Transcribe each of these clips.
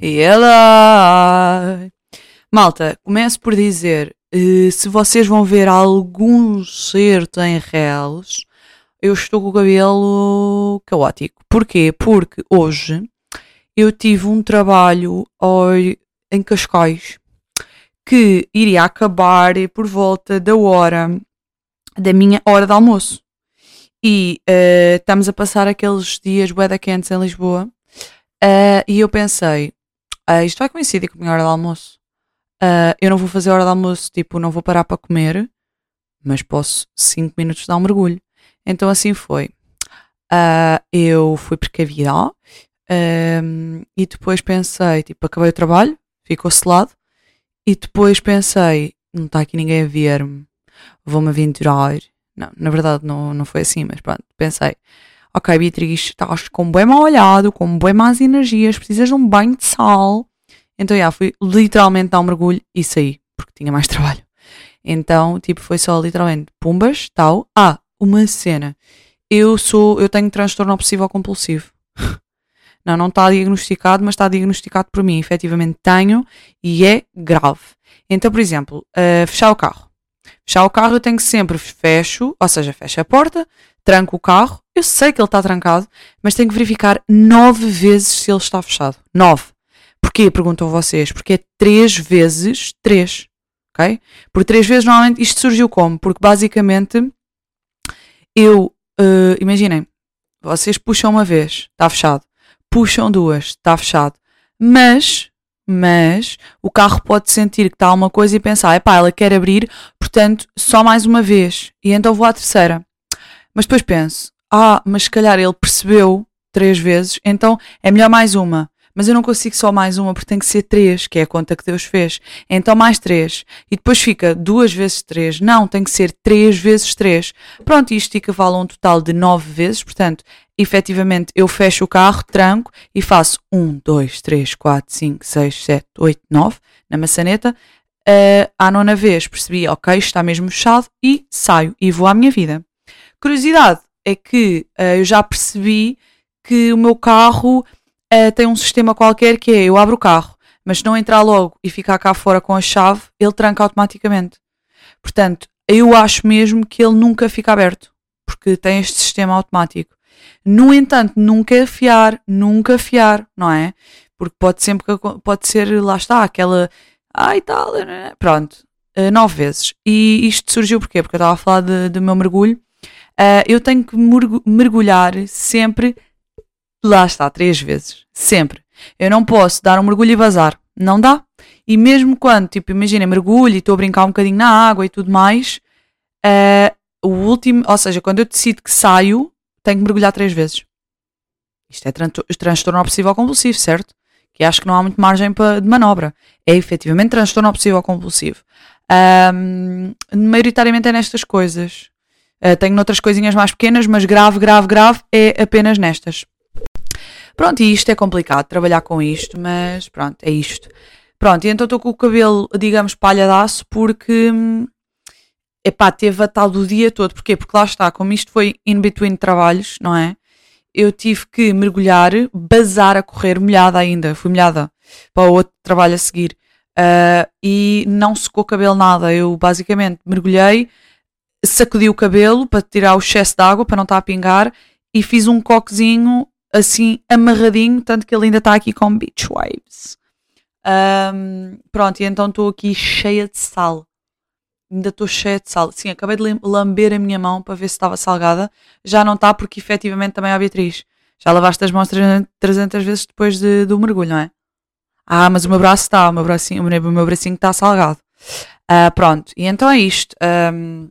E. Malta, começo por dizer: uh, se vocês vão ver algum certo em reels, eu estou com o cabelo caótico. Porquê? Porque hoje eu tive um trabalho em Cascais que iria acabar por volta da hora da minha hora de almoço. E uh, estamos a passar aqueles dias bué quentes em Lisboa. Uh, e eu pensei, uh, isto vai coincidir com a minha hora de almoço. eu não vou fazer hora de almoço, tipo, não vou parar para comer, mas posso 5 minutos dar um mergulho. Então assim foi. eu fui precavida e depois pensei, tipo, acabei o trabalho, ficou selado. E depois pensei, não está aqui ninguém a ver-me, vou-me aventurar não, na verdade não, não foi assim, mas pronto, pensei, ok Beatriz, estás com bem mal olhado, com bem más energias, precisas de um banho de sal. Então, já, fui literalmente dar um mergulho e saí, porque tinha mais trabalho. Então, tipo, foi só literalmente pumbas, tal. Ah, uma cena. Eu sou, eu tenho transtorno obsessivo compulsivo. Não, não está diagnosticado, mas está diagnosticado por mim. Efetivamente tenho e é grave. Então, por exemplo, uh, fechar o carro. Fechar o carro eu tenho que sempre fecho, ou seja, fecho a porta, tranco o carro. Eu sei que ele está trancado, mas tenho que verificar nove vezes se ele está fechado. Nove. Porquê? Perguntam vocês. Porque é três vezes três. Ok? Por três vezes, normalmente, isto surgiu como? Porque basicamente eu, uh, imaginem, vocês puxam uma vez, está fechado. Puxam duas, está fechado. Mas mas o carro pode sentir que está alguma coisa e pensar, epá, ela quer abrir, portanto, só mais uma vez, e então vou à terceira. Mas depois penso, ah, mas se calhar ele percebeu três vezes, então é melhor mais uma. Mas eu não consigo só mais uma porque tem que ser três, que é a conta que Deus fez. Então mais três. E depois fica duas vezes três. Não, tem que ser três vezes três. Pronto, isto equivale a um total de nove vezes. Portanto, efetivamente eu fecho o carro, tranco e faço 1, 2, 3, 4, 5, 6, 7, 8, 9 na maçaneta. Uh, à nona vez percebi, ok, está mesmo fechado e saio e vou à minha vida. Curiosidade é que uh, eu já percebi que o meu carro uh, tem um sistema qualquer que é eu abro o carro, mas se não entrar logo e ficar cá fora com a chave, ele tranca automaticamente. Portanto, eu acho mesmo que ele nunca fica aberto, porque tem este sistema automático. No entanto, nunca afiar, nunca afiar, não é? Porque pode sempre pode ser, lá está, aquela ai tal, né? pronto, uh, nove vezes. E isto surgiu porquê? Porque eu estava a falar do meu mergulho. Uh, eu tenho que mergulhar sempre, lá está, três vezes, sempre. Eu não posso dar um mergulho e vazar, não dá. E mesmo quando, tipo, imagina, mergulho e estou a brincar um bocadinho na água e tudo mais, uh, o último, ou seja, quando eu decido que saio, tenho que mergulhar três vezes. Isto é tran transtorno obsessivo compulsivo, certo? Que acho que não há muito margem de manobra. É efetivamente transtorno obsessivo compulsivo. Um, maioritariamente é nestas coisas. Uh, tenho noutras coisinhas mais pequenas, mas grave, grave, grave é apenas nestas. Pronto, e isto é complicado, trabalhar com isto, mas pronto, é isto. Pronto, e então estou com o cabelo, digamos, palhadaço, porque hum, epá, teve a tal do dia todo. Porquê? Porque lá está, como isto foi in between trabalhos, não é? Eu tive que mergulhar, bazar a correr, molhada ainda, fui molhada para o outro trabalho a seguir. Uh, e não secou o cabelo nada. Eu basicamente mergulhei, sacudi o cabelo para tirar o excesso de água, para não estar a pingar, e fiz um coquezinho assim amarradinho, tanto que ele ainda está aqui com beach waves. Um, pronto, e então estou aqui cheia de sal ainda estou cheia de sal. Sim, acabei de lamber a minha mão para ver se estava salgada. Já não está, porque efetivamente também é a Beatriz. Já lavaste as mãos 300 vezes depois de, do mergulho, não é? Ah, mas o meu braço está, o meu bracinho, o meu bracinho está salgado. Uh, pronto, e então é isto. Um,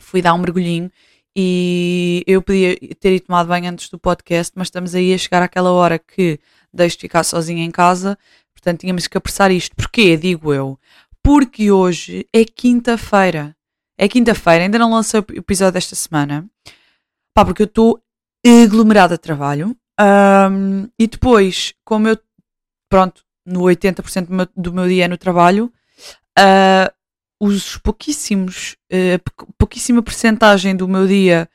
fui dar um mergulhinho e eu podia ter ido tomado banho antes do podcast, mas estamos aí a chegar àquela hora que deixo de ficar sozinha em casa, portanto tínhamos que apressar isto. Porquê? Digo eu porque hoje é quinta-feira. É quinta-feira, ainda não lancei o episódio desta semana. Pá, porque eu estou aglomerada de trabalho. Um, e depois, como eu, pronto, no 80% do meu, do meu dia é no trabalho, uh, os pouquíssimos, uh, pouquíssima percentagem do meu dia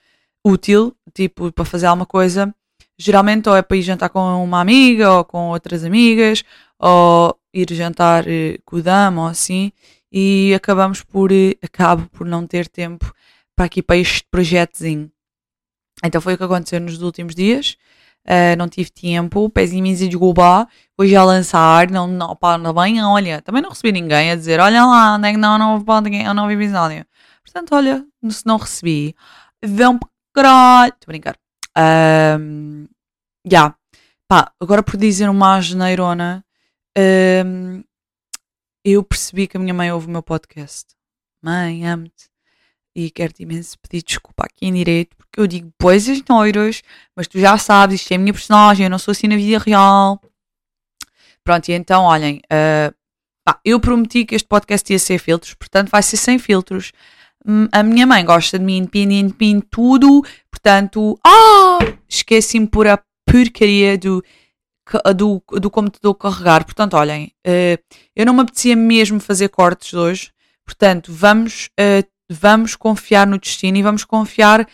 útil, tipo, para fazer alguma coisa, geralmente ou é para ir jantar com uma amiga ou com outras amigas, ou ir jantar eh, com o dama ou assim, e acabamos por, eh, acabo por não ter tempo para aqui para este projetozinho. Então foi o que aconteceu nos últimos dias. Uh, não tive tempo, pezinho de desculpa, vou já lançar, não, não, pá, não bem, olha, também não recebi ninguém a dizer, olha lá, onde é não, não, não, não, não vi episódio. Portanto, olha, se não recebi, vão caralho, estou a brincar. Um, já, yeah. pá, agora por dizer uma geneirona, um, eu percebi que a minha mãe ouve o meu podcast. Mãe, amo-te e quero-te imenso pedir desculpa aqui em direito, eu digo coisas noiras, mas tu já sabes, isto é a minha personagem, eu não sou assim na vida real. Pronto, e então, olhem, uh, pá, eu prometi que este podcast ia ser filtros, portanto vai ser sem filtros. Hum, a minha mãe gosta de mim independentemente de tudo, portanto, ah, esqueci-me por a porcaria do, do, do computador carregar. Portanto, olhem, uh, eu não me apetecia mesmo fazer cortes hoje, portanto, vamos uh, vamos confiar no destino e vamos confiar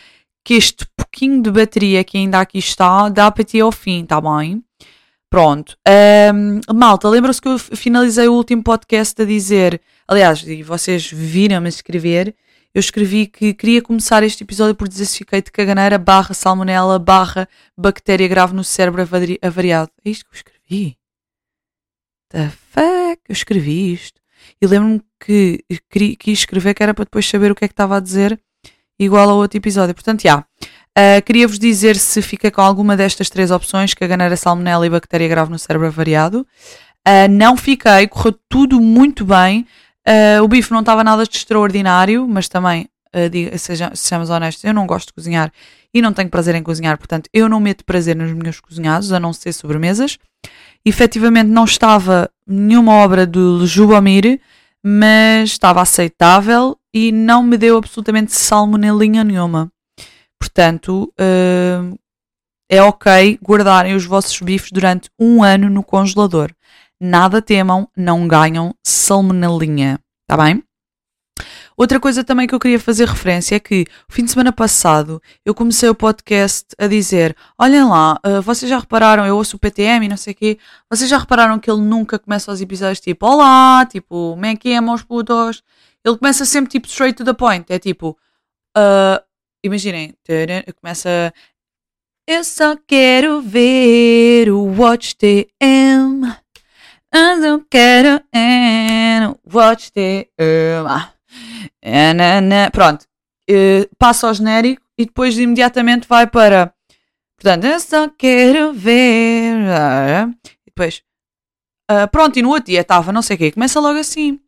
que este pouquinho de bateria que ainda aqui está dá para ti ao fim, tá bem? Pronto. Um, malta, lembram-se que eu finalizei o último podcast a dizer, aliás, e vocês viram-me escrever, eu escrevi que queria começar este episódio por dizer se fiquei de caganeira barra salmonela barra bactéria grave no cérebro avariado. É isto que eu escrevi? The fuck? Eu escrevi isto. E lembro-me que quis escrever que era para depois saber o que é que estava a dizer, igual ao outro episódio. Portanto, já. Uh, Queria-vos dizer se fica com alguma destas três opções, caganeira, salmonela e bactéria grave no cérebro avariado. Uh, não fiquei, correu tudo muito bem. Uh, o bife não estava nada de extraordinário, mas também, diga, seja, sejamos honestos, eu não gosto de cozinhar e não tenho prazer em cozinhar, portanto, eu não meto prazer nos meus cozinhados, a não ser sobremesas. Efetivamente, não estava nenhuma obra do Jubomir, mas estava aceitável e não me deu absolutamente salmonelinha nenhuma. Portanto, uh, é ok guardarem os vossos bifes durante um ano no congelador. Nada temam, não ganham salmonelinha. Tá bem? Outra coisa também que eu queria fazer referência é que o fim de semana passado eu comecei o podcast a dizer: olhem lá, uh, vocês já repararam, eu ouço o PTM e não sei o quê, vocês já repararam que ele nunca começa os episódios tipo: Olá, tipo, como é que é, meus putos? Ele começa sempre tipo straight to the point, é tipo, uh, imaginem, começa. Eu só quero ver o Watch TM. Eu não quero Watch TM. Pronto, uh, passa ao genérico e depois imediatamente vai para. Portanto, eu só quero ver. E depois. Uh, pronto, e no outro dia estava não sei o quê. Começa logo assim.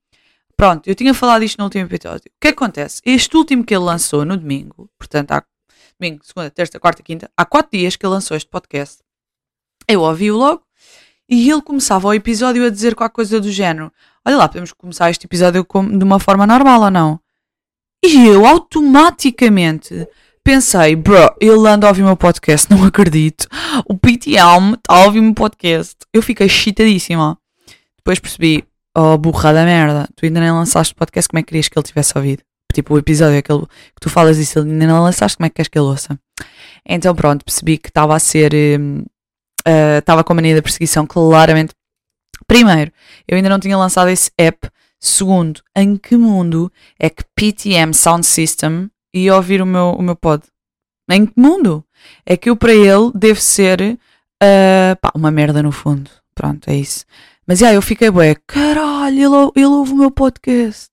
Pronto, eu tinha falado isto no último episódio. O que acontece? Este último que ele lançou no domingo, portanto, há domingo, segunda, terça, quarta, quinta, há quatro dias que ele lançou este podcast. Eu ouvi-o logo e ele começava o episódio a dizer qualquer coisa do género: Olha lá, podemos começar este episódio de uma forma normal ou não? E eu automaticamente pensei, bro, ele anda a ouvir o meu podcast, não acredito. O PTM está a ouvir o meu podcast. Eu fiquei chitadíssima. Depois percebi, oh burra da merda, tu ainda nem lançaste o podcast, como é que querias que ele tivesse ouvido? Tipo, o episódio aquele que tu falas disso, ele ainda não lançaste, como é que queres que ele ouça? Então pronto, percebi que estava a ser. Uh, estava com a mania da perseguição, claramente. Primeiro, eu ainda não tinha lançado esse app Segundo, em que mundo é que PTM Sound System ia ouvir o meu, o meu pod? Em que mundo? É que eu para ele deve ser uh, pá, uma merda no fundo. Pronto, é isso. Mas yeah, eu fiquei bué, caralho, ele, ele ouve o meu podcast.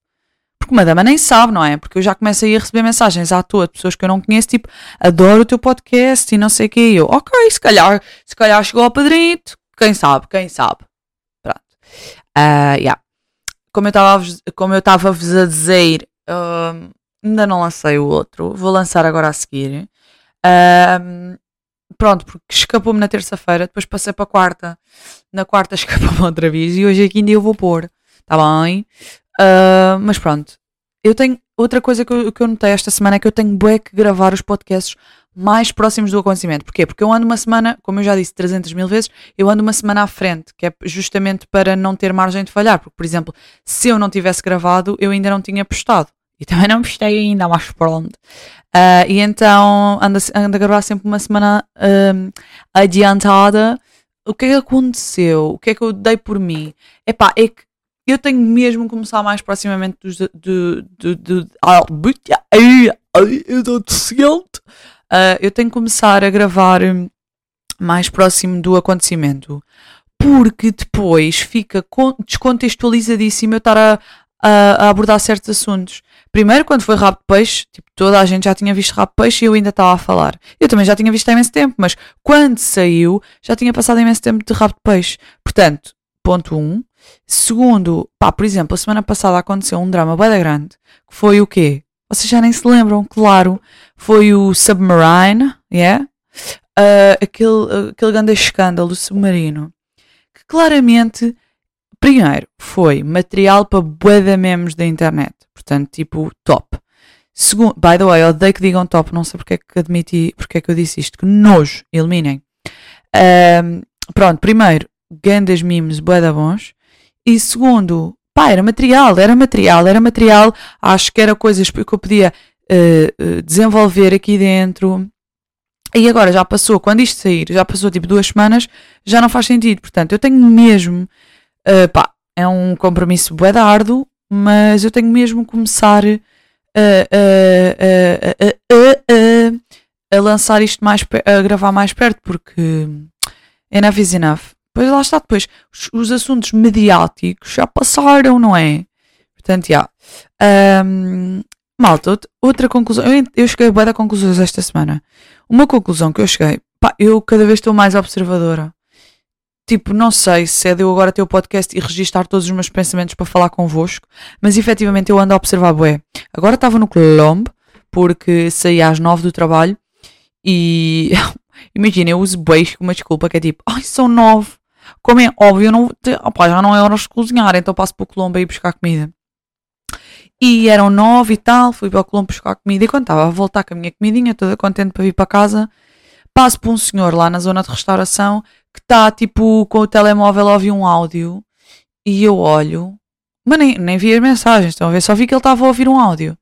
Porque uma dama nem sabe, não é? Porque eu já começo a ir receber mensagens à toa de pessoas que eu não conheço, tipo, adoro o teu podcast e não sei o que. E eu, ok, se calhar, se calhar chegou ao padrinho, quem sabe, quem sabe. Uh, yeah como eu estava como eu estava vos a dizer, uh, ainda não lancei o outro, vou lançar agora a seguir. Uh, pronto, porque escapou-me na terça-feira, depois passei para a quarta, na quarta escapou-me outra vez e hoje aqui ainda eu vou pôr, está bem? Uh, mas pronto, eu tenho outra coisa que eu, que eu notei esta semana é que eu tenho bué que gravar os podcasts mais próximos do acontecimento. Porquê? Porque eu ando uma semana, como eu já disse 300 mil vezes, eu ando uma semana à frente, que é justamente para não ter margem de falhar. Porque, por exemplo, se eu não tivesse gravado, eu ainda não tinha postado. E também não postei ainda, mas pronto. Uh, e então ando, ando a gravar sempre uma semana um, adiantada. O que é que aconteceu? O que é que eu dei por mim? Epá, é que eu tenho mesmo que começar mais proximamente de, de, eu estou deficiente. Uh, eu tenho que começar a gravar mais próximo do acontecimento. Porque depois fica descontextualizadíssimo eu estar a, a, a abordar certos assuntos. Primeiro, quando foi rabo de peixe, tipo, toda a gente já tinha visto rabo de peixe e eu ainda estava a falar. Eu também já tinha visto há imenso tempo, mas quando saiu, já tinha passado imenso tempo de rabo de peixe. Portanto, ponto 1. Um. Segundo, pá, por exemplo, a semana passada aconteceu um drama bem grande, que foi o quê? Vocês já nem se lembram, claro. Foi o Submarine, yeah? Uh, aquele, aquele grande escândalo submarino. Que claramente, primeiro, foi material para bué de memes da internet. Portanto, tipo, top. Segundo, by the way, odeio que digam top, não sei porque é que admiti, porque é que eu disse isto, que nojo, eliminem. Um, pronto, primeiro, grandes memes, bué bons. E segundo, pá, era material, era material, era material, acho que era coisas que eu podia uh, desenvolver aqui dentro. E agora já passou, quando isto sair, já passou tipo duas semanas, já não faz sentido. Portanto, eu tenho mesmo, uh, pá, é um compromisso bué árduo, mas eu tenho mesmo começar a, a, a, a, lançar isto mais, a gravar mais perto, porque enough is enough. Pois lá está, depois os, os assuntos mediáticos já passaram, não é? Portanto, já. Um, malta, outra conclusão. Eu, eu cheguei a boa conclusões esta semana. Uma conclusão que eu cheguei, pá, eu cada vez estou mais observadora tipo, não sei se é de eu agora ter o podcast e registar todos os meus pensamentos para falar convosco, mas efetivamente eu ando a observar bué. Agora estava no Colombo, porque saí às nove do trabalho e imagina, eu uso bué com uma desculpa que é tipo, ai, são nove. Como é óbvio, não, opa, já não é hora de cozinhar, então passo para o Colombo a ir buscar comida. E eram nove e tal, fui para o Colombo buscar comida e quando estava a voltar com a minha comidinha, toda contente para vir para casa, passo por um senhor lá na zona de restauração que está tipo com o telemóvel a ouvir um áudio e eu olho, mas nem, nem vi as mensagens, estão a ver? Só vi que ele estava a ouvir um áudio.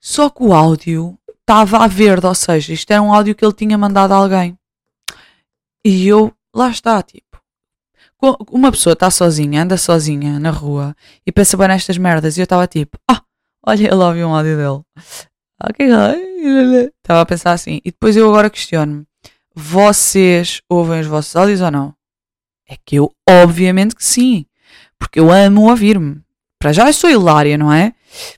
Só que o áudio estava a verde, ou seja, isto era um áudio que ele tinha mandado a alguém. E eu, lá está, tipo. Uma pessoa está sozinha, anda sozinha na rua e pensa bem nestas merdas. E eu estava tipo, ah, olha, ele ouviu um áudio dele. Ok, estava a pensar assim. E depois eu agora questiono-me: vocês ouvem os vossos áudios ou não? É que eu, obviamente que sim. Porque eu amo ouvir-me. Para já eu sou hilária, não é?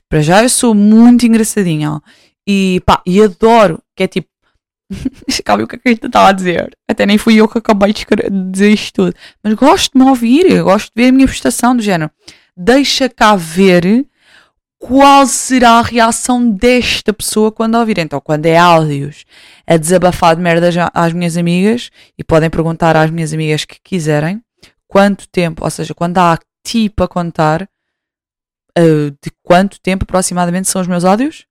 Para já eu sou muito engraçadinha. E pá, e adoro, que é tipo. Calma, o que é que eu estava a dizer? Até nem fui eu que acabei de dizer isto tudo. Mas gosto de me ouvir, gosto de ver a minha prestação do género. Deixa cá ver qual será a reação desta pessoa quando ouvir. Então, quando é áudios a desabafar de merdas às minhas amigas, e podem perguntar às minhas amigas que quiserem, quanto tempo, ou seja, quando há tipo a contar, uh, de quanto tempo aproximadamente são os meus áudios?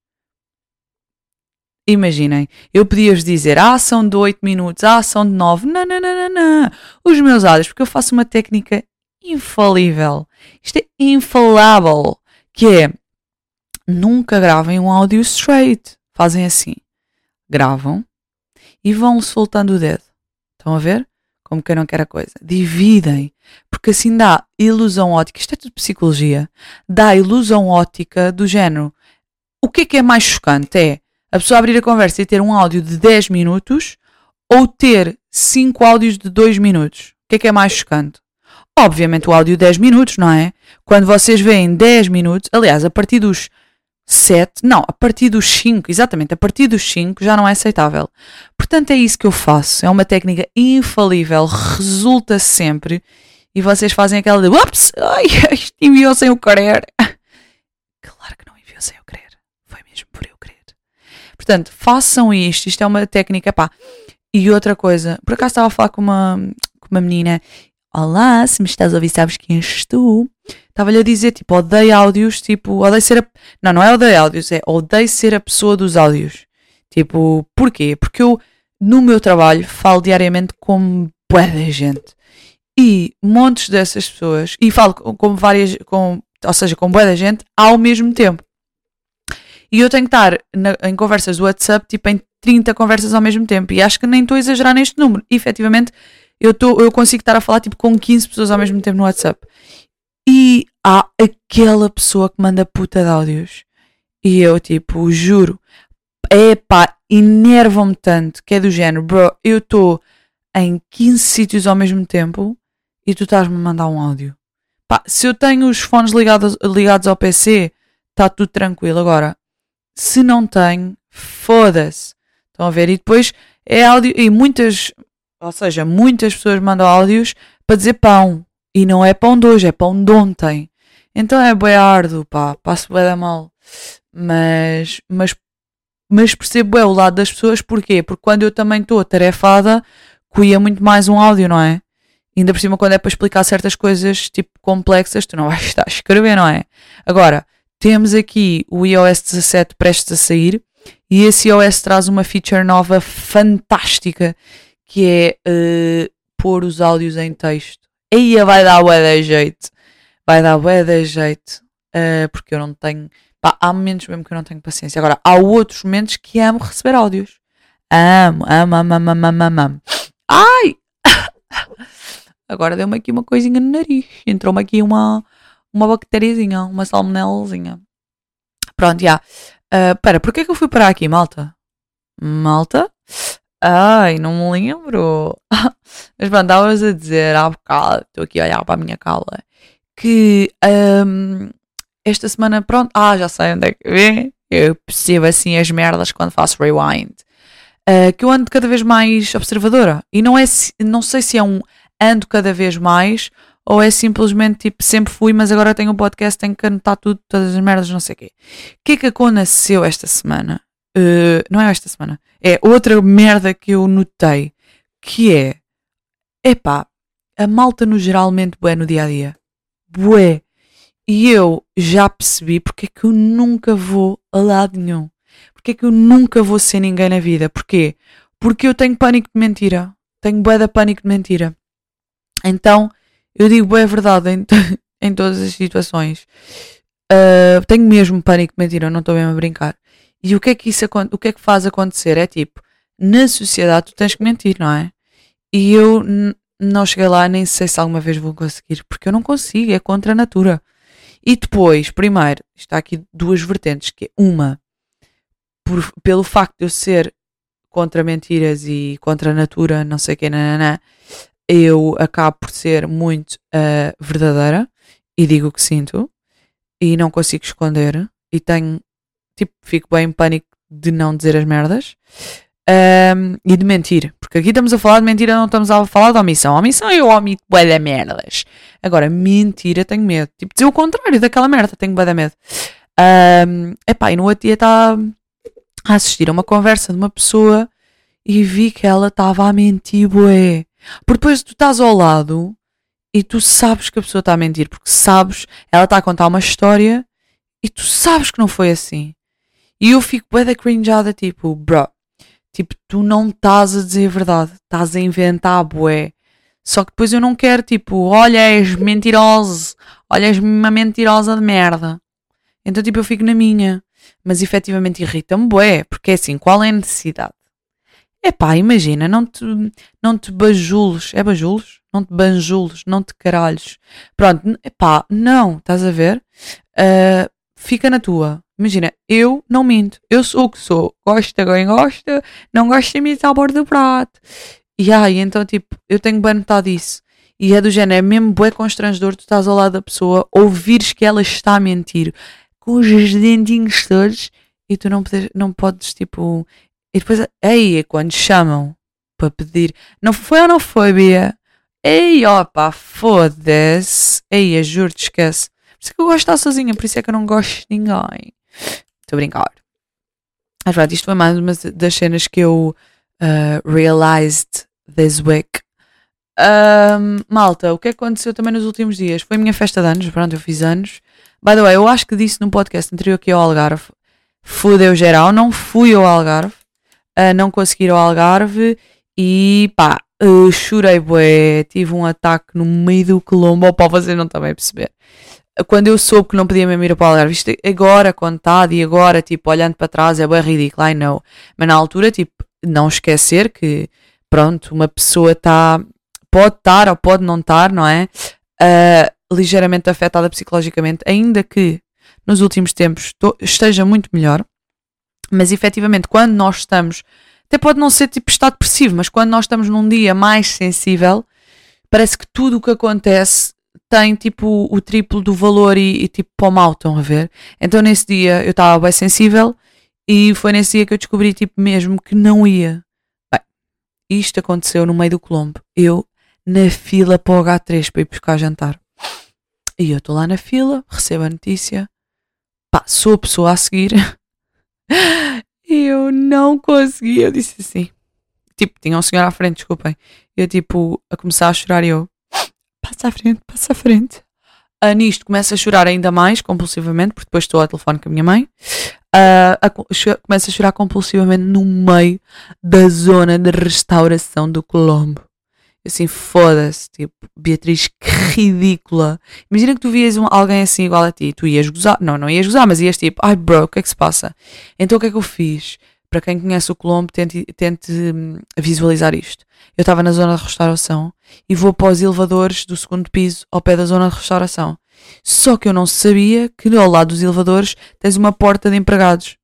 Imaginem, eu podia-vos dizer, ah, são de 8 minutos, ah, são de 9. Não, não, não, não, não. Os meus áudios, porque eu faço uma técnica infalível. Isto é infalável. Que é, nunca gravem um áudio straight. Fazem assim. Gravam e vão soltando o dedo. Estão a ver? Como quem não quer a coisa. Dividem. Porque assim dá ilusão ótica. Isto é tudo psicologia. Dá ilusão ótica do género. O que é que é mais chocante? É a pessoa abrir a conversa e ter um áudio de 10 minutos ou ter 5 áudios de 2 minutos? O que é que é mais chocante? Obviamente o áudio 10 minutos, não é? Quando vocês veem 10 minutos, aliás, a partir dos 7, não, a partir dos 5, exatamente, a partir dos 5 já não é aceitável. Portanto, é isso que eu faço. É uma técnica infalível, resulta sempre. E vocês fazem aquela de ups, isto enviou sem eu querer. Claro que não enviou sem eu querer. Foi mesmo por eu. Portanto, façam isto. Isto é uma técnica, pá. E outra coisa, por acaso estava a falar com uma, com uma menina. Olá, se me estás a ouvir, sabes quem és tu? Estava-lhe a dizer, tipo, odeio áudios, tipo, odeio ser a... Não, não é odeio áudios, é odeio ser a pessoa dos áudios. Tipo, porquê? Porque eu, no meu trabalho, falo diariamente com bué de gente. E montes dessas pessoas, e falo com, várias, com, ou seja, com bué de gente, ao mesmo tempo. E eu tenho que estar na, em conversas do WhatsApp, tipo em 30 conversas ao mesmo tempo. E acho que nem estou a exagerar neste número. E, efetivamente, eu, tô, eu consigo estar a falar tipo com 15 pessoas ao mesmo tempo no WhatsApp. E há aquela pessoa que manda puta de áudios. E eu, tipo, juro, epá, enervam-me tanto que é do género, bro, eu estou em 15 sítios ao mesmo tempo e tu estás-me a mandar um áudio. Pá, se eu tenho os fones ligados, ligados ao PC, está tudo tranquilo. Agora, se não tenho, foda-se. Estão a ver? E depois é áudio. E muitas, ou seja, muitas pessoas mandam áudios para dizer pão. E não é pão de hoje, é pão de ontem. Então é bem árduo, pá. Passo bem da mal. Mas, mas, mas percebo é o lado das pessoas. Porquê? Porque quando eu também estou atarefada, cuia muito mais um áudio, não é? Ainda por cima, quando é para explicar certas coisas tipo complexas, tu não vais estar a escrever, não é? Agora, temos aqui o iOS 17 prestes a sair e esse iOS traz uma feature nova fantástica que é uh, pôr os áudios em texto. Aí vai dar bué jeito. Vai dar bué jeito. Uh, porque eu não tenho. Pá, há momentos mesmo que eu não tenho paciência. Agora, há outros momentos que amo receber áudios. Amo, amo, amo, amo, amo, amo. amo. Ai! Agora deu-me aqui uma coisinha no nariz. Entrou-me aqui uma, uma bactériazinha, uma salmonelazinha. Pronto, já. Yeah. Uh, pera, porquê que eu fui parar aqui, malta? Malta? Ai, não me lembro. Mas pronto, estavas a dizer há bocado, estou aqui a olhar para a minha cala, que um, esta semana, pronto, ah, já sei onde é que vem. Eu percebo assim as merdas quando faço rewind. Uh, que eu ando cada vez mais observadora. E não é, não sei se é um ando cada vez mais, ou é simplesmente tipo, sempre fui, mas agora tenho um podcast, tenho que anotar tudo, todas as merdas, não sei o quê. O que é que aconteceu esta semana? Uh, não é esta semana, é outra merda que eu notei, que é, epá, a malta no geralmente bué no dia a dia. Bué. E eu já percebi porque é que eu nunca vou a lado nenhum. Porque é que eu nunca vou ser ninguém na vida. Porquê? Porque eu tenho pânico de mentira. Tenho bué da pânico de mentira. Então, eu digo é verdade em, em todas as situações. Uh, tenho mesmo pânico de mentira, não estou mesmo a brincar. E o que é que isso o que é que faz acontecer? É tipo, na sociedade tu tens que mentir, não é? E eu não cheguei lá, nem sei se alguma vez vou conseguir, porque eu não consigo, é contra a natura. E depois, primeiro, está aqui duas vertentes, que é uma, por, pelo facto de eu ser contra mentiras e contra a natura, não sei o que, nananã, eu acabo por ser muito uh, verdadeira e digo o que sinto e não consigo esconder e tenho, tipo, fico bem em pânico de não dizer as merdas um, e de mentir, porque aqui estamos a falar de mentira, não estamos a falar de omissão. Omissão eu omito bué de merdas. Agora, mentira, tenho medo. Tipo, dizer o contrário daquela merda, tenho bué de medo. Um, epá, e no outro dia estava a assistir a uma conversa de uma pessoa e vi que ela estava a mentir bué. Porque depois tu estás ao lado e tu sabes que a pessoa está a mentir, porque sabes, ela está a contar uma história e tu sabes que não foi assim. E eu fico bué da cringeada, tipo, bro, tipo, tu não estás a dizer a verdade, estás a inventar bué. Só que depois eu não quero, tipo, olha, és mentiroso, olha, és uma mentirosa de merda. Então, tipo, eu fico na minha. Mas efetivamente irrita-me bué, porque é assim, qual é a necessidade? Epá, imagina, não te, não te bajules. É bajules? Não te banjules, não te caralhos. Pronto, epá, não, estás a ver? Uh, fica na tua. Imagina, eu não minto. Eu sou o que sou. Gosta quem gosta, não gosta de mim à borda do prato. E aí, então, tipo, eu tenho bem notado isso. E é do género, é mesmo bué constrangedor tu estás ao lado da pessoa, ouvires que ela está a mentir com os dentinhos todos e tu não podes, não podes tipo, e depois, aí é quando chamam para pedir. Não foi ou não foi, Bia? Ei, opa, foda-se. Ei, juro-te, esquece. Por isso é que eu gosto de estar sozinha, por isso é que eu não gosto de ninguém. Estou a brincar. Mas pronto, isto foi mais uma das cenas que eu uh, realized this week. Um, malta, o que que aconteceu também nos últimos dias? Foi a minha festa de anos, pronto, eu fiz anos. By the way, eu acho que disse num podcast anterior aqui ao Algarve. Fudeu geral, não fui ao Algarve a não conseguir o Algarve e pá, uh, chorei bué, tive um ataque no meio do quilombo, pá, vocês não a perceber. quando eu soube que não podia mesmo ir para o Algarve, isto agora, contado e agora, tipo, olhando para trás, é bem ridículo, I know. Mas na altura, tipo, não esquecer que, pronto, uma pessoa está, pode estar ou pode não estar, não é? Uh, ligeiramente afetada psicologicamente, ainda que nos últimos tempos esteja muito melhor. Mas efetivamente, quando nós estamos, até pode não ser tipo estado depressivo, mas quando nós estamos num dia mais sensível, parece que tudo o que acontece tem tipo o triplo do valor e, e tipo para o mal, estão a ver? Então nesse dia eu estava bem sensível e foi nesse dia que eu descobri tipo mesmo que não ia. Bem, isto aconteceu no meio do Colombo. Eu na fila para o H3 para ir buscar jantar. E eu estou lá na fila, recebo a notícia, pá, sou a pessoa a seguir. eu não consegui. Eu disse assim. Tipo, tinha um senhor à frente, desculpem. Eu, tipo, a começar a chorar e eu, passa à frente, passa à frente. Uh, nisto começa a chorar ainda mais, compulsivamente, porque depois estou ao telefone com a minha mãe. Uh, a, começa a chorar compulsivamente no meio da zona de restauração do Colombo. Assim, foda-se, tipo, Beatriz, que ridícula. Imagina que tu vias um, alguém assim igual a ti, tu ias gozar, não, não ias gozar, mas ias tipo, ai bro, o que é que se passa? Então o que é que eu fiz? Para quem conhece o Colombo, tente, tente hum, visualizar isto. Eu estava na zona de restauração e vou para os elevadores do segundo piso ao pé da zona de restauração. Só que eu não sabia que ao lado dos elevadores tens uma porta de empregados.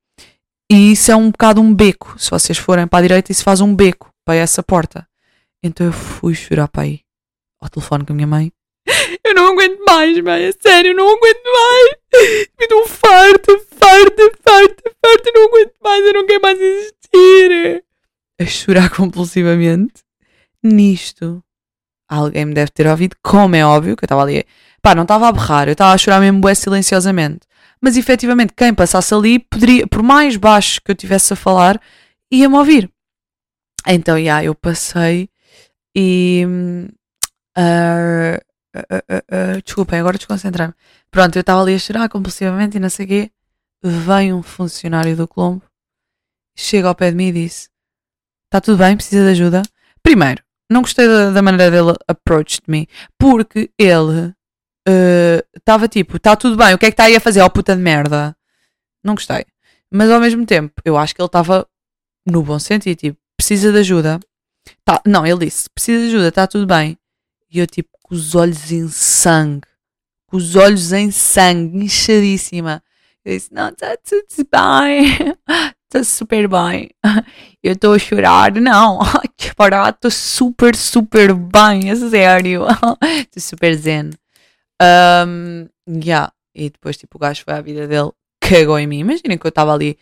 E isso é um bocado um beco. Se vocês forem para a direita, isso faz um beco para essa porta. Então eu fui chorar para aí, ao telefone com a minha mãe. Eu não aguento mais, mãe, é sério, eu não aguento mais. Me dou farto, farto, farto, farto, eu não aguento mais, eu não quero mais existir. A chorar compulsivamente. Nisto, alguém me deve ter ouvido, como é óbvio, que eu estava ali. Pá, não estava a berrar, eu estava a chorar mesmo bué silenciosamente. Mas efetivamente, quem passasse ali, poderia, por mais baixo que eu tivesse a falar, ia-me ouvir. Então, já, yeah, eu passei e. Uh, uh, uh, desculpem, agora desconcentrei-me. Pronto, eu estava ali a chorar compulsivamente e não sei o quê. Vem um funcionário do Colombo, chega ao pé de mim e disse: Está tudo bem? Precisa de ajuda? Primeiro, não gostei da, da maneira dele approach de mim, porque ele estava tipo: Está tudo bem, o que é que está aí a fazer? Ó oh, puta de merda. Não gostei. Mas ao mesmo tempo, eu acho que ele estava no bom sentido, tipo, precisa de ajuda. Tá, não, ele disse: precisa de ajuda, está tudo bem. E eu, tipo, com os olhos em sangue, com os olhos em sangue, inchadíssima. Eu disse: não, está tudo bem, está super bem. Eu estou a chorar, não, que barato, estou super, super bem, a sério. Estou super zen. Um, yeah. E depois, tipo, o gajo foi à vida dele, cagou em mim. Imaginem que eu estava ali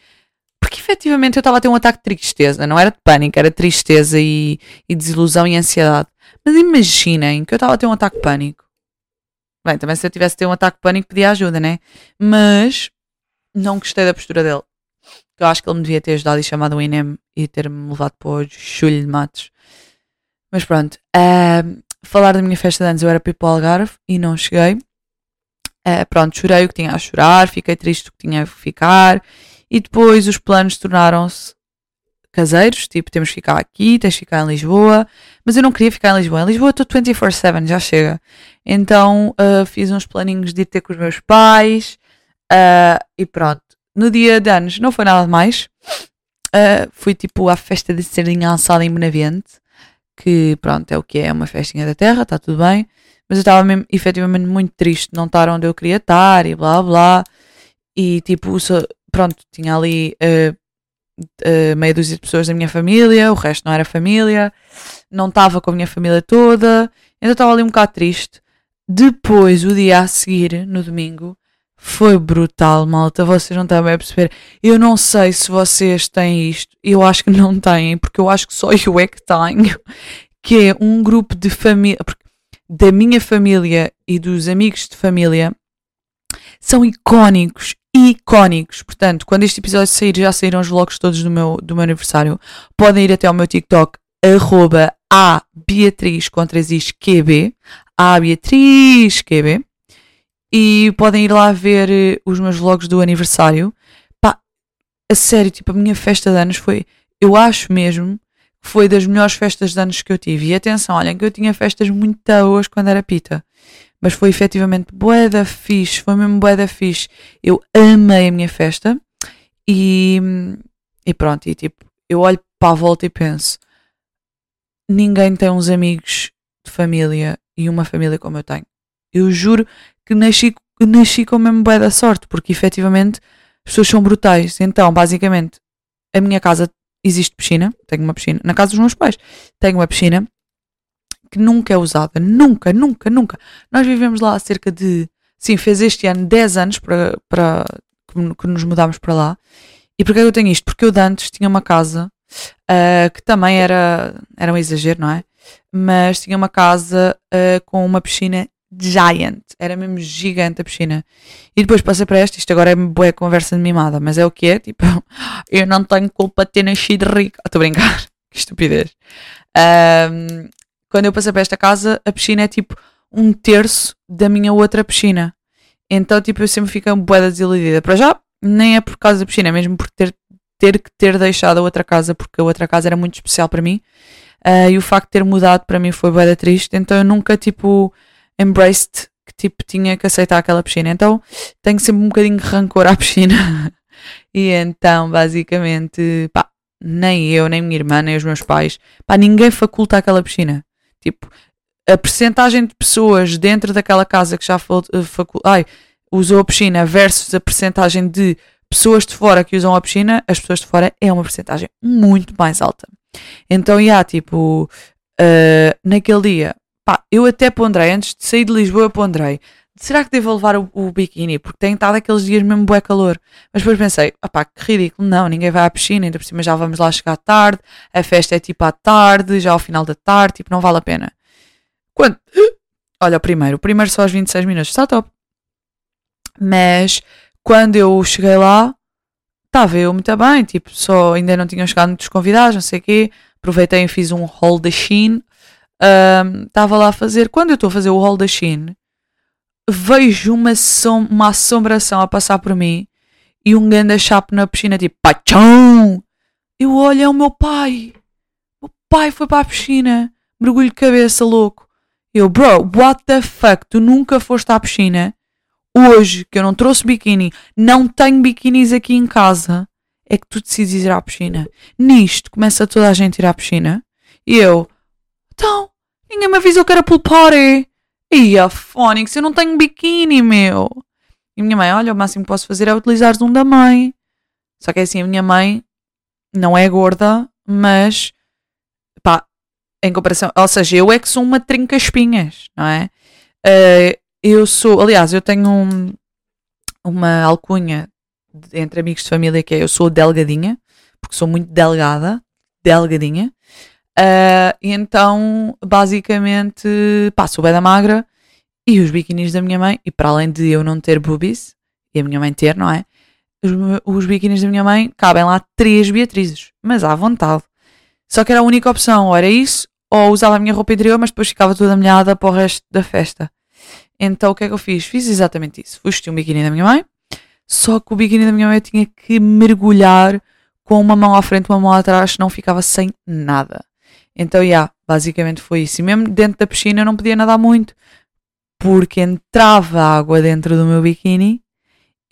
porque efetivamente eu estava a ter um ataque de tristeza, não era de pânico, era tristeza e, e desilusão e ansiedade. Mas imaginem que eu estava a ter um ataque de pânico. Bem, também se eu tivesse ter um ataque de pânico pedia ajuda, né? Mas não gostei da postura dele. Eu acho que ele me devia ter ajudado e chamado o INEM e ter-me levado para o chulho de matos. Mas pronto. Uh, falar da minha festa de anos, eu era para ir para o Algarve e não cheguei. Uh, pronto, chorei o que tinha a chorar, fiquei triste o que tinha a ficar e depois os planos tornaram-se caseiros, tipo, temos que ficar aqui, tens que ficar em Lisboa, mas eu não queria ficar em Lisboa. Em Lisboa estou 24-7, já chega. Então uh, fiz uns planinhos de ir ter com os meus pais uh, e pronto. No dia de anos não foi nada mais. Uh, fui tipo à festa de sardinha alçada em Benavente, que pronto, é o que é, é uma festinha da terra, está tudo bem. Mas eu estava efetivamente muito triste de não estar onde eu queria estar e blá blá. E tipo, pronto, tinha ali uh, uh, meia dúzia de pessoas da minha família, o resto não era família, não estava com a minha família toda, então estava ali um bocado triste. Depois, o dia a seguir, no domingo, foi brutal, malta. Vocês não estão a perceber. Eu não sei se vocês têm isto. Eu acho que não têm, porque eu acho que só eu é que tenho. Que é um grupo de família. Da minha família e dos amigos de família são icónicos icónicos. Portanto, quando este episódio sair, já saíram os vlogs todos do meu, do meu aniversário. Podem ir até ao meu TikTok, arroba a Beatriz com QB, a Beatriz QB, e podem ir lá ver eh, os meus vlogs do aniversário. Pá, a sério, tipo, a minha festa de anos foi, eu acho mesmo, foi das melhores festas de anos que eu tive. E atenção, olhem que eu tinha festas muito boas quando era pita. Mas foi efetivamente bué da fixe, foi mesmo bué da fixe. Eu amei a minha festa e, e pronto, e tipo, eu olho para a volta e penso: ninguém tem uns amigos de família e uma família como eu tenho. Eu juro que nasci, nasci com a mesma bué da sorte, porque efetivamente as pessoas são brutais. Então, basicamente, a minha casa existe piscina, tenho uma piscina, na casa dos meus pais, tenho uma piscina que nunca é usada, nunca, nunca, nunca. Nós vivemos lá há cerca de, sim, fez este ano 10 anos para, para que nos mudámos para lá. E porquê eu tenho isto? Porque eu de antes tinha uma casa uh, que também era, era um exagero, não é? Mas tinha uma casa uh, com uma piscina giant, era mesmo gigante a piscina. E depois passei para esta, isto agora é boa conversa de mimada, mas é o que é, tipo, eu não tenho culpa de ter nascido rico. Estou a brincar, que estupidez. Um, quando eu passei para esta casa, a piscina é tipo um terço da minha outra piscina. Então, tipo, eu sempre fico um boeda desiludida. Para já, nem é por causa da piscina, é mesmo por ter, ter que ter deixado a outra casa, porque a outra casa era muito especial para mim. Uh, e o facto de ter mudado para mim foi boeda triste. Então, eu nunca, tipo, embraced que tipo tinha que aceitar aquela piscina. Então tenho sempre um bocadinho de rancor à piscina. e então, basicamente, pá, nem eu, nem minha irmã, nem os meus pais, pá, ninguém faculta aquela piscina. Tipo, a percentagem de pessoas dentro daquela casa que já eh. Ai, usou a piscina versus a percentagem de pessoas de fora que usam a piscina, as pessoas de fora é uma percentagem muito mais alta. Então, já, yeah, tipo, uh, naquele dia, Pá, eu até ponderei, antes de sair de Lisboa, eu ponderei. Será que devo levar o, o biquíni? Porque tem estado aqueles dias mesmo bué calor. Mas depois pensei, pá, que ridículo. Não, ninguém vai à piscina, ainda por cima já vamos lá chegar tarde. A festa é tipo à tarde, já ao final da tarde, tipo, não vale a pena. Quando. Olha, o primeiro. O primeiro só aos 26 minutos. Está top. Mas quando eu cheguei lá, estava eu muito bem. Tipo, só ainda não tinham chegado muitos convidados, não sei o quê. Aproveitei e fiz um haul da Shein estava um, lá a fazer. Quando eu estou a fazer o hall da Shein, vejo uma, som uma assombração a passar por mim e um ganda chapo na piscina, tipo, pachão! Eu olho, é o meu pai. O pai foi para a piscina, mergulho de cabeça, louco. Eu, bro, what the fuck? Tu nunca foste à piscina? Hoje, que eu não trouxe biquíni, não tenho biquínis aqui em casa, é que tu decides ir à piscina. Nisto, começa toda a gente a ir à piscina. E eu, então, ninguém me avisou que era pool party. E a Phonics, eu não tenho biquíni, meu. E minha mãe, olha, o máximo que posso fazer é utilizar um da mãe. Só que é assim, a minha mãe não é gorda, mas pá, em comparação, ou seja, eu é que sou uma trinca espinhas, não é? Uh, eu sou, aliás, eu tenho um, uma alcunha entre amigos de família que é eu sou delgadinha, porque sou muito delgada, delgadinha. Uh, e então, basicamente, passo o bem da magra e os biquinis da minha mãe, e para além de eu não ter boobies, e a minha mãe ter, não é? Os, os biquinis da minha mãe cabem lá três Beatrizes, mas à vontade. Só que era a única opção, ou era isso, ou usava a minha roupa interior, mas depois ficava toda molhada para o resto da festa. Então o que é que eu fiz? Fiz exatamente isso. Fui vestir um biquíni da minha mãe, só que o biquíni da minha mãe tinha que mergulhar com uma mão à frente uma mão atrás, senão ficava sem nada. Então, já, yeah, basicamente foi isso. E mesmo dentro da piscina eu não podia nadar muito, porque entrava água dentro do meu biquíni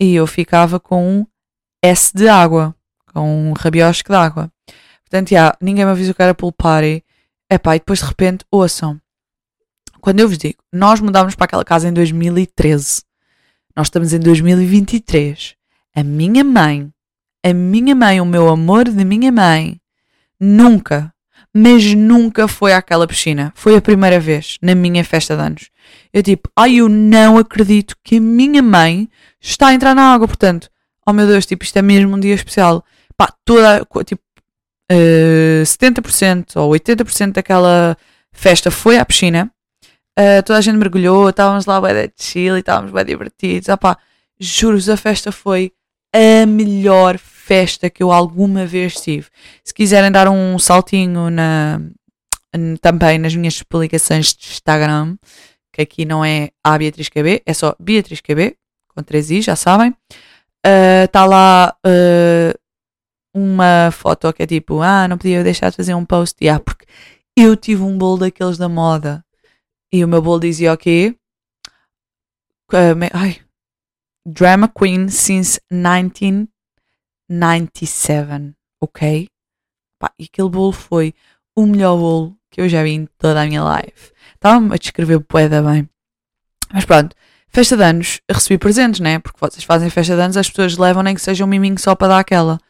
e eu ficava com um S de água, com um rabiosque de água. Portanto, yeah, ninguém me avisou que era pool party. Epá, e depois de repente, ouçam. Quando eu vos digo, nós mudámos para aquela casa em 2013. Nós estamos em 2023. A minha mãe, a minha mãe, o meu amor de minha mãe, nunca mas nunca foi àquela piscina. Foi a primeira vez na minha festa de anos. Eu tipo, ai, eu não acredito que a minha mãe está a entrar na água. Portanto, oh meu Deus, tipo, isto é mesmo um dia especial. Pá, toda, tipo, uh, 70% ou 80% daquela festa foi à piscina. Uh, toda a gente mergulhou, estávamos lá bem de chill e estávamos bem divertidos. Ah pá, a festa foi a melhor festa que eu alguma vez tive. Se quiserem dar um saltinho na, também nas minhas publicações de Instagram, que aqui não é a Beatriz KB, é só Beatriz KB, com 3 i, já sabem. Está uh, lá uh, uma foto que é tipo, ah, não podia deixar de fazer um post. Yeah, porque eu tive um bolo daqueles da moda. E o meu bolo dizia o quê? uh, ai, drama queen since 1997, ok? Pá, e aquele bolo foi o melhor bolo que eu já vi em toda a minha life. Estava-me a descrever poeda bem. Mas pronto, festa de anos, recebi presentes, né? Porque vocês fazem festa de anos, as pessoas levam nem que seja um miminho só para dar aquela.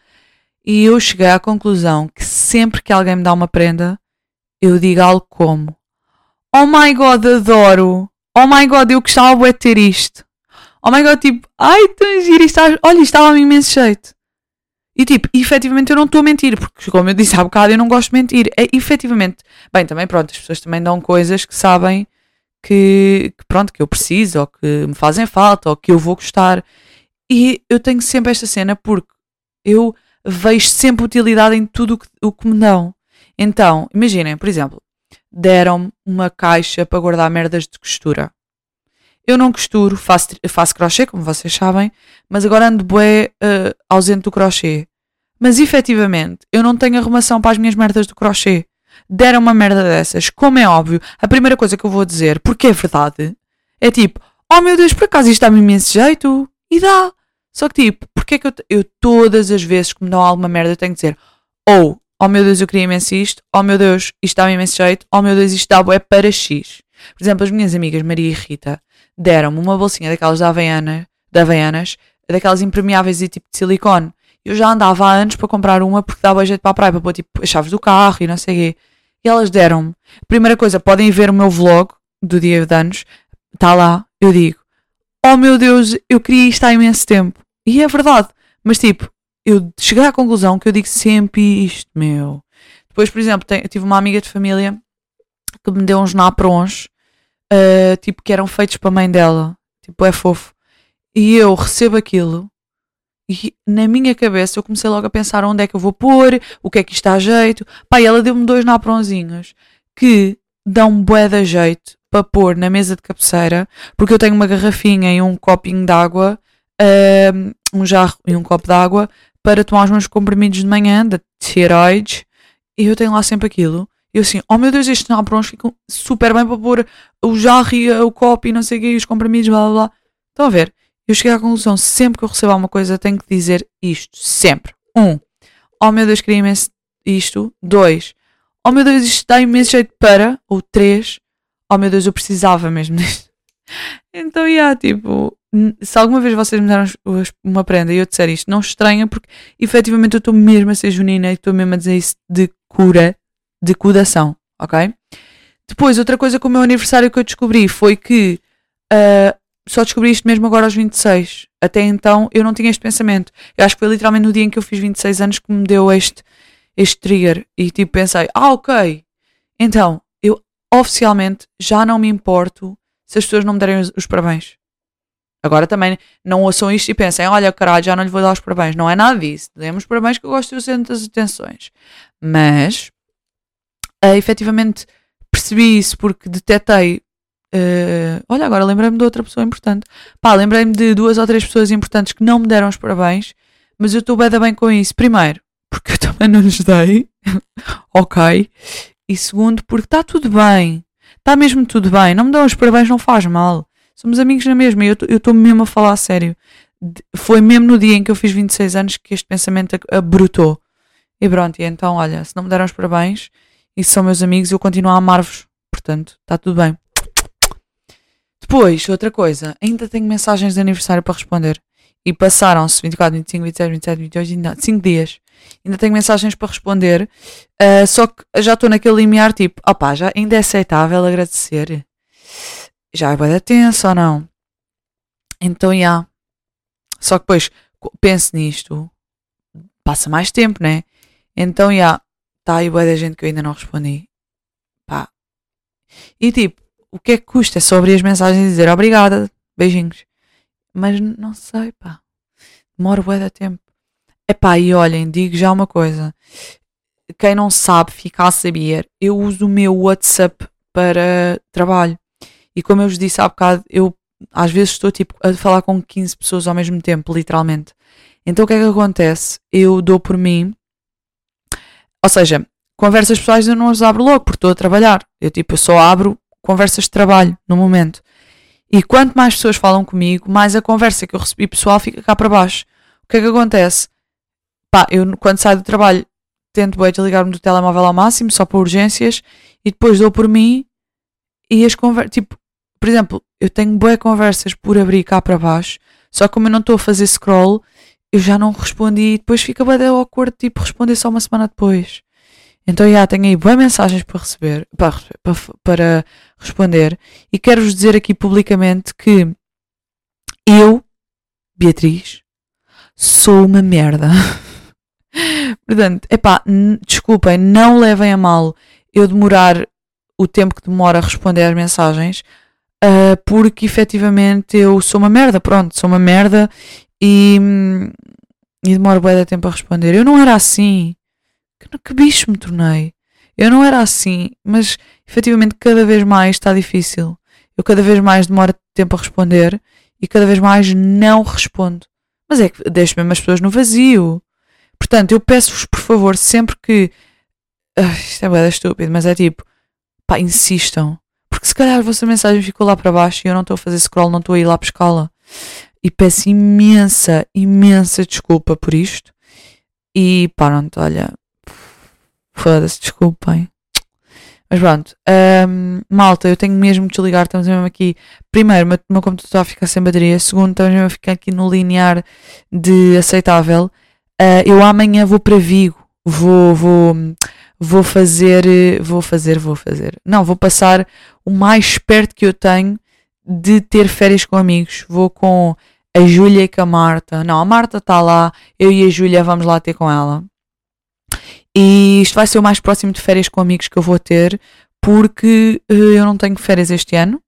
E eu cheguei à conclusão que sempre que alguém me dá uma prenda, eu digo algo como: Oh my god, adoro! Oh my god, eu gostava de ter isto. Oh my god, tipo, ai, tão giro, isto, olha, isto estava-me imenso jeito. E tipo, efetivamente eu não estou a mentir, porque como eu disse há bocado, eu não gosto de mentir. É efetivamente. Bem, também pronto, as pessoas também dão coisas que sabem que, que, pronto, que eu preciso, ou que me fazem falta, ou que eu vou gostar. E eu tenho sempre esta cena porque eu vejo sempre utilidade em tudo o que, o que me dão. Então, imaginem, por exemplo, deram-me uma caixa para guardar merdas de costura. Eu não costuro, faço, faço crochê, como vocês sabem, mas agora ando bué uh, ausente do crochê. Mas efetivamente, eu não tenho arrumação para as minhas merdas do crochê. Deram uma merda dessas, como é óbvio, a primeira coisa que eu vou dizer, porque é verdade, é tipo, oh meu Deus, por acaso isto dá-me imenso jeito? E dá. Só que tipo, porque é que eu, eu todas as vezes que me dão alguma merda eu tenho que dizer, ou, oh, oh meu Deus, eu queria imenso isto, oh meu Deus, isto dá-me imenso jeito, oh meu Deus, isto dá é para X. Por exemplo, as minhas amigas Maria e Rita deram-me uma bolsinha daquelas da Havaiana, da Havaianas, daquelas impermeáveis e tipo de silicone. Eu já andava há anos para comprar uma porque dava jeito para a praia, para pôr tipo as chaves do carro e não sei o quê. E elas deram-me. Primeira coisa, podem ver o meu vlog do dia de anos. Está lá, eu digo: Oh meu Deus, eu queria isto há imenso tempo. E é verdade. Mas tipo, eu cheguei à conclusão que eu digo sempre isto, meu. Depois, por exemplo, eu tive uma amiga de família que me deu uns naprons uh, tipo, que eram feitos para a mãe dela. Tipo, é fofo. E eu recebo aquilo e na minha cabeça eu comecei logo a pensar onde é que eu vou pôr, o que é que está a jeito. Pai, ela deu-me dois napronzinhos que dão bué de jeito para pôr na mesa de cabeceira, porque eu tenho uma garrafinha e um copinho de água, um jarro e um copo de água para tomar os meus comprimidos de manhã, da tireoides, e eu tenho lá sempre aquilo. E eu assim, oh meu Deus, estes naprons ficam super bem para pôr o jarro e o copo e não sei o quê, e os comprimidos, blá blá blá. Estão a ver? Eu cheguei à conclusão, sempre que eu recebo alguma coisa, tenho que dizer isto. Sempre. Um, oh meu Deus, queria imenso isto. Dois, oh meu Deus, isto dá imenso jeito para. Ou três, oh meu Deus, eu precisava mesmo disto. Então, yeah, tipo, se alguma vez vocês me deram uma prenda e eu disser isto, não estranha, porque efetivamente eu estou mesmo a ser junina e estou mesmo a dizer isso de cura de codação, ok? Depois, outra coisa com o meu aniversário que eu descobri foi que uh, só descobri isto mesmo agora aos 26. Até então eu não tinha este pensamento. Eu acho que foi literalmente no dia em que eu fiz 26 anos que me deu este, este trigger. E tipo pensei, ah, ok. Então, eu oficialmente já não me importo se as pessoas não me derem os, os parabéns. Agora também não ouçam isto e pensem, olha caralho, já não lhe vou dar os parabéns. Não é nada disso. Demos parabéns que eu gosto do centro das atenções. Mas uh, efetivamente percebi isso porque detetei. Uh, olha, agora lembrei-me de outra pessoa importante. Pá, lembrei-me de duas ou três pessoas importantes que não me deram os parabéns, mas eu estou bem, bem com isso. Primeiro, porque eu também não lhes dei, ok. E segundo, porque está tudo bem. Está mesmo tudo bem. Não me dão os parabéns, não faz mal. Somos amigos na mesma. Eu estou mesmo a falar a sério. Foi mesmo no dia em que eu fiz 26 anos que este pensamento abrutou. E pronto, e então, olha, se não me deram os parabéns, e são meus amigos, eu continuo a amar-vos. Portanto, está tudo bem. Depois, outra coisa, ainda tenho mensagens de aniversário para responder. E passaram-se 24, 25, 26, 27, 28, ainda 5 dias. Ainda tenho mensagens para responder. Uh, só que já estou naquele limiar tipo, opá, já ainda é aceitável agradecer. Já é bem tenso ou não? Então, já. Yeah. Só que depois, penso nisto, passa mais tempo, né? Então, já. Yeah, Está aí boa da gente que eu ainda não respondi. Pá. E tipo, o que é que custa? É só abrir as mensagens e dizer obrigada, beijinhos. Mas não sei, pá. Demora bué da tempo. Epá, e olhem, digo já uma coisa. Quem não sabe, fica a saber. Eu uso o meu WhatsApp para trabalho. E como eu vos disse há bocado, eu às vezes estou tipo a falar com 15 pessoas ao mesmo tempo, literalmente. Então o que é que acontece? Eu dou por mim ou seja, conversas pessoais eu não as abro logo porque estou a trabalhar. Eu tipo, eu só abro conversas de trabalho no momento. E quanto mais pessoas falam comigo, mais a conversa que eu recebi pessoal fica cá para baixo. O que é que acontece? Pá, eu quando saio do trabalho tento bem ligar-me do telemóvel ao máximo, só para urgências, e depois dou por mim e as conversas, tipo, por exemplo, eu tenho boas conversas por abrir cá para baixo, só que como eu não estou a fazer scroll, eu já não respondi e depois fica bem awkward, tipo, responder só uma semana depois. Então, já tenho aí boas mensagens para receber, para, para, para responder, e quero-vos dizer aqui publicamente que eu, Beatriz, sou uma merda. Portanto, epá, desculpem, não levem a mal eu demorar o tempo que demora a responder às mensagens, uh, porque efetivamente eu sou uma merda, pronto, sou uma merda e, e demoro bem de tempo a responder. Eu não era assim. Que, que bicho me tornei? Eu não era assim, mas efetivamente cada vez mais está difícil. Eu cada vez mais demoro tempo a responder e cada vez mais não respondo. Mas é que deixo mesmo as pessoas no vazio. Portanto, eu peço-vos, por favor, sempre que. Uh, isto é bem estúpido, mas é tipo. Pá, insistam. Porque se calhar a vossa mensagem ficou lá para baixo e eu não estou a fazer scroll, não estou a ir lá pescá-la. E peço imensa, imensa desculpa por isto. E pronto, olha. Foda-se, desculpem. Mas pronto, um, malta, eu tenho mesmo de desligar, estamos mesmo aqui. Primeiro, o meu, meu computador está a ficar sem bateria. Segundo, estamos mesmo a ficar aqui no linear de aceitável. Uh, eu amanhã vou para Vigo, vou, vou, vou fazer, vou fazer, vou fazer. Não, vou passar o mais perto que eu tenho de ter férias com amigos. Vou com a Júlia e com a Marta. Não, a Marta está lá, eu e a Júlia vamos lá ter com ela. E isto vai ser o mais próximo de férias com amigos que eu vou ter, porque uh, eu não tenho férias este ano.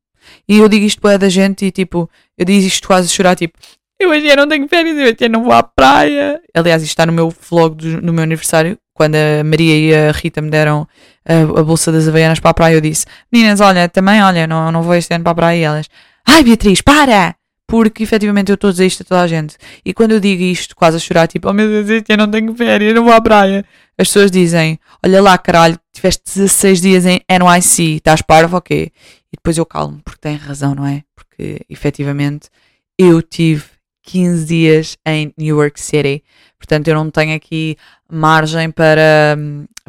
E eu digo isto para da gente e tipo, eu digo isto quase a chorar, tipo, eu hoje não tenho férias, eu hoje não vou à praia. Aliás, isto está no meu vlog do, no meu aniversário, quando a Maria e a Rita me deram a, a bolsa das Havaianas para a praia, eu disse: Meninas, olha, também, olha, não, não vou este ano para a praia. E elas: Ai, Beatriz, para! Porque efetivamente eu estou a dizer isto a toda a gente. E quando eu digo isto, quase a chorar, tipo, oh meu Deus, eu não tenho férias, não vou à praia. As pessoas dizem: Olha lá, caralho, tiveste 16 dias em NYC, estás parvo, ok? E depois eu calmo, porque tem razão, não é? Porque efetivamente eu tive 15 dias em New York City. Portanto, eu não tenho aqui margem para,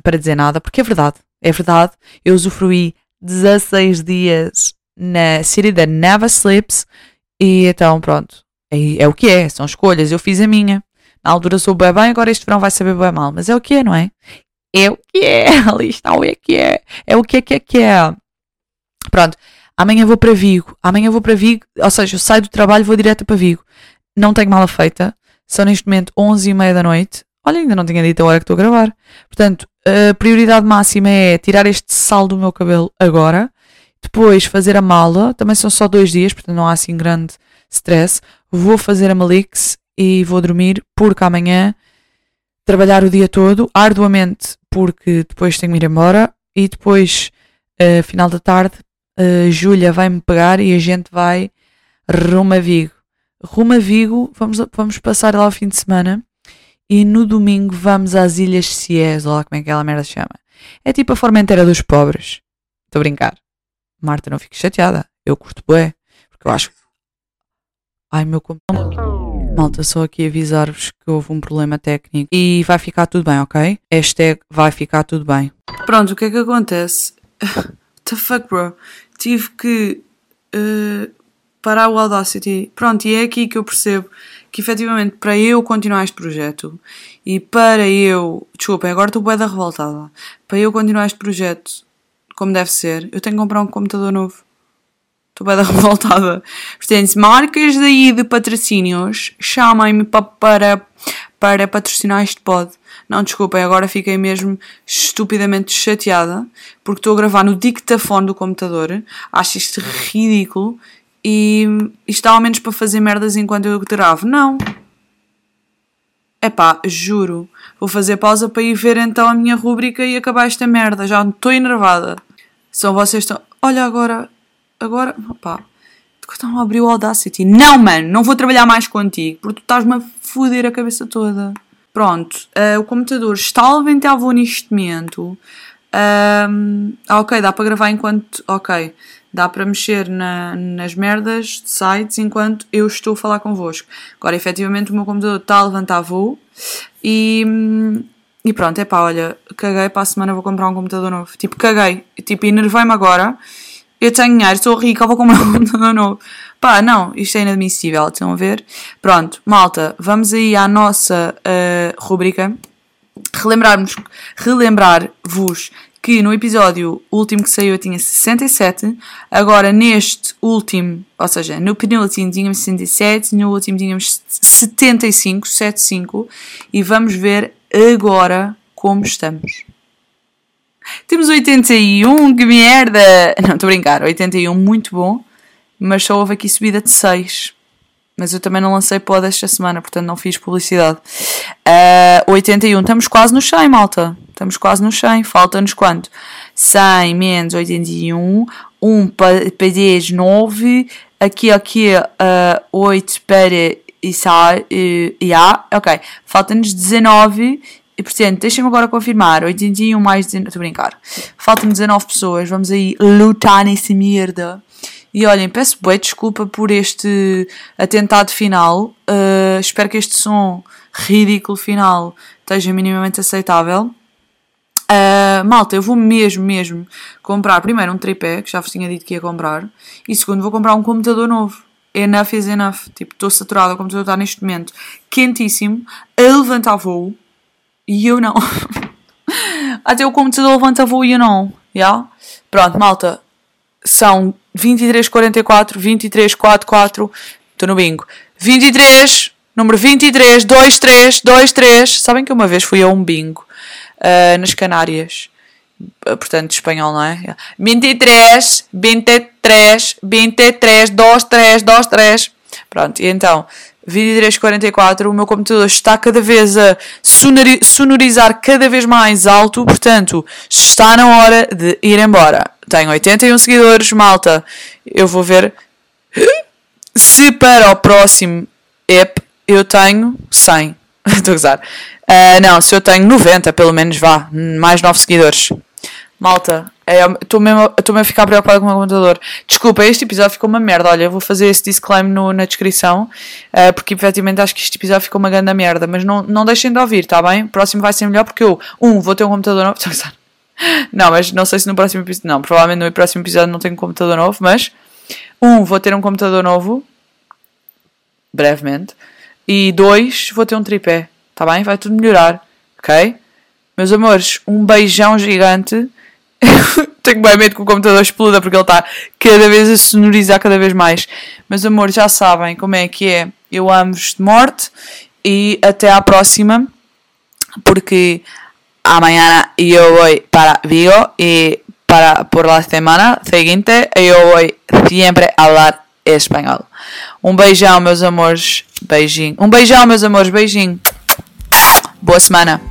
para dizer nada, porque é verdade. É verdade. Eu usufruí 16 dias na City that never sleeps. E então, pronto. É, é o que é. São escolhas. Eu fiz a minha. Na altura sou bem bem, agora este verão vai saber bem mal. Mas é o que é, não é? É o que é. Ali está o é que é. É o que é que é que é. Pronto. Amanhã vou para Vigo. Amanhã vou para Vigo. Ou seja, eu saio do trabalho e vou direto para Vigo não tenho mala feita. São neste momento 11 e meia da noite. Olha, ainda não tinha dito a hora que estou a gravar. Portanto, a prioridade máxima é tirar este sal do meu cabelo agora. Depois fazer a mala. Também são só dois dias, portanto não há assim grande stress. Vou fazer a Malix e vou dormir porque amanhã trabalhar o dia todo, arduamente, porque depois tenho que ir embora. E depois, uh, final da tarde, uh, Júlia vai-me pegar e a gente vai rumo a Vigo rumo a Vigo, vamos, vamos passar lá o fim de semana e no domingo vamos às Ilhas Ciés, ou lá como é que aquela merda se chama. É tipo a Formentera dos pobres. Estou a brincar. Marta, não fique chateada. Eu curto bué, porque eu acho Ai, meu computador. Malta, só aqui avisar-vos que houve um problema técnico e vai ficar tudo bem, ok? Hashtag vai ficar tudo bem. Pronto, o que é que acontece? What the fuck, bro? Tive que uh, para o Audacity. Pronto, e é aqui que eu percebo que efetivamente para eu continuar este projeto e para eu. Desculpa, agora estou bué da revoltada. Para eu continuar este projeto como deve ser, eu tenho que comprar um computador novo. Estou da revoltada. Portanto, marcas daí de patrocínios, chamem-me para, para, patrocinar este pod. Não, desculpem, agora fiquei mesmo estupidamente chateada porque estou a gravar no dictafone do computador. Acho isto ridículo e isto ao menos para fazer merdas enquanto eu gravo. Não. É pá, juro. Vou fazer pausa para ir ver então a minha rúbrica e acabar esta merda. Já estou enervada. São vocês estão. Olha agora. Agora. Pá. Estão a abrir o Audacity. Não, mano. Não vou trabalhar mais contigo. Porque tu estás-me a foder a cabeça toda. Pronto. Uh, o computador está a levantar voo neste momento. Um, ok, dá para gravar enquanto. Ok. Dá para mexer na- nas merdas de sites enquanto eu estou a falar convosco. Agora, efetivamente, o meu computador está a levantar voo e, e pronto, é pá, olha, caguei para a semana vou comprar um computador novo. Tipo, caguei. Tipo, enervei-me agora. Eu tenho dinheiro, sou rica, vou comprar um computador novo. Pá, não, isto é inadmissível, estão a ver? Pronto, malta, vamos aí à nossa uh, rubrica. Relembrarmos, relembrar-vos que no episódio último que saiu eu tinha 67, agora neste último, ou seja, no penúltimo tínhamos 67, no último tínhamos 75, 75, e vamos ver agora como estamos. Temos 81, que merda! Não, estou a brincar, 81 muito bom, mas só houve aqui subida de 6. Mas eu também não lancei pod esta semana, portanto não fiz publicidade. Uh, 81, estamos quase no 100, malta. Estamos quase no 100. Falta-nos quanto? 100 menos 81, 1 para 10, 9. Aqui, aqui, uh, 8 para Isar, uh, yeah, ok. Falta-nos 19. E portanto, deixem-me agora confirmar. 81 mais 19. Estou a brincar. Faltam-me 19 pessoas. Vamos aí lutar nessa merda. E olhem, peço bem desculpa por este atentado final. Uh, espero que este som ridículo final esteja minimamente aceitável. Uh, malta, eu vou mesmo, mesmo comprar primeiro um tripé, que já vos tinha dito que ia comprar, e segundo, vou comprar um computador novo. Enough is enough. Tipo, estou saturada, o computador está neste momento quentíssimo, a levantar voo, e eu não. Até o computador levanta voo e eu não. Yeah? Pronto, malta, são 2344, 2344, estou no bingo. 23, número 23, 23, 23. Sabem que uma vez fui a um bingo uh, nas Canárias, uh, portanto, espanhol, não é? 23, 23, 23, 23, 23. Pronto, e então, 2344, o meu computador está cada vez a sonori sonorizar cada vez mais alto, portanto, está na hora de ir embora. Tenho 81 seguidores, malta. Eu vou ver se para o próximo app eu tenho 100. Estou a gozar. Uh, não, se eu tenho 90, pelo menos vá, mais 9 seguidores. Malta, estou é, mesmo, mesmo a ficar preocupada com o meu computador. Desculpa, este episódio ficou uma merda. Olha, vou fazer esse disclaimer no, na descrição, uh, porque efetivamente acho que este episódio ficou uma grande merda. Mas não, não deixem de ouvir, tá bem? O próximo vai ser melhor porque eu, um, vou ter um computador novo. Não, mas não sei se no próximo episódio. Não, provavelmente no próximo episódio não tenho um computador novo, mas um, vou ter um computador novo brevemente. E dois, vou ter um tripé. Tá bem? Vai tudo melhorar. Ok? Meus amores, um beijão gigante. Tenho bem medo que o computador exploda porque ele está cada vez a sonorizar cada vez mais. Meus amores, já sabem como é que é. Eu amo-vos de morte e até à próxima. Porque amanhã eu vou para Vigo e para por la semana seguinte eu vou sempre falar espanhol. Um beijão, meus amores. Beijinho. Um beijão, meus amores. Beijinho. Boa semana.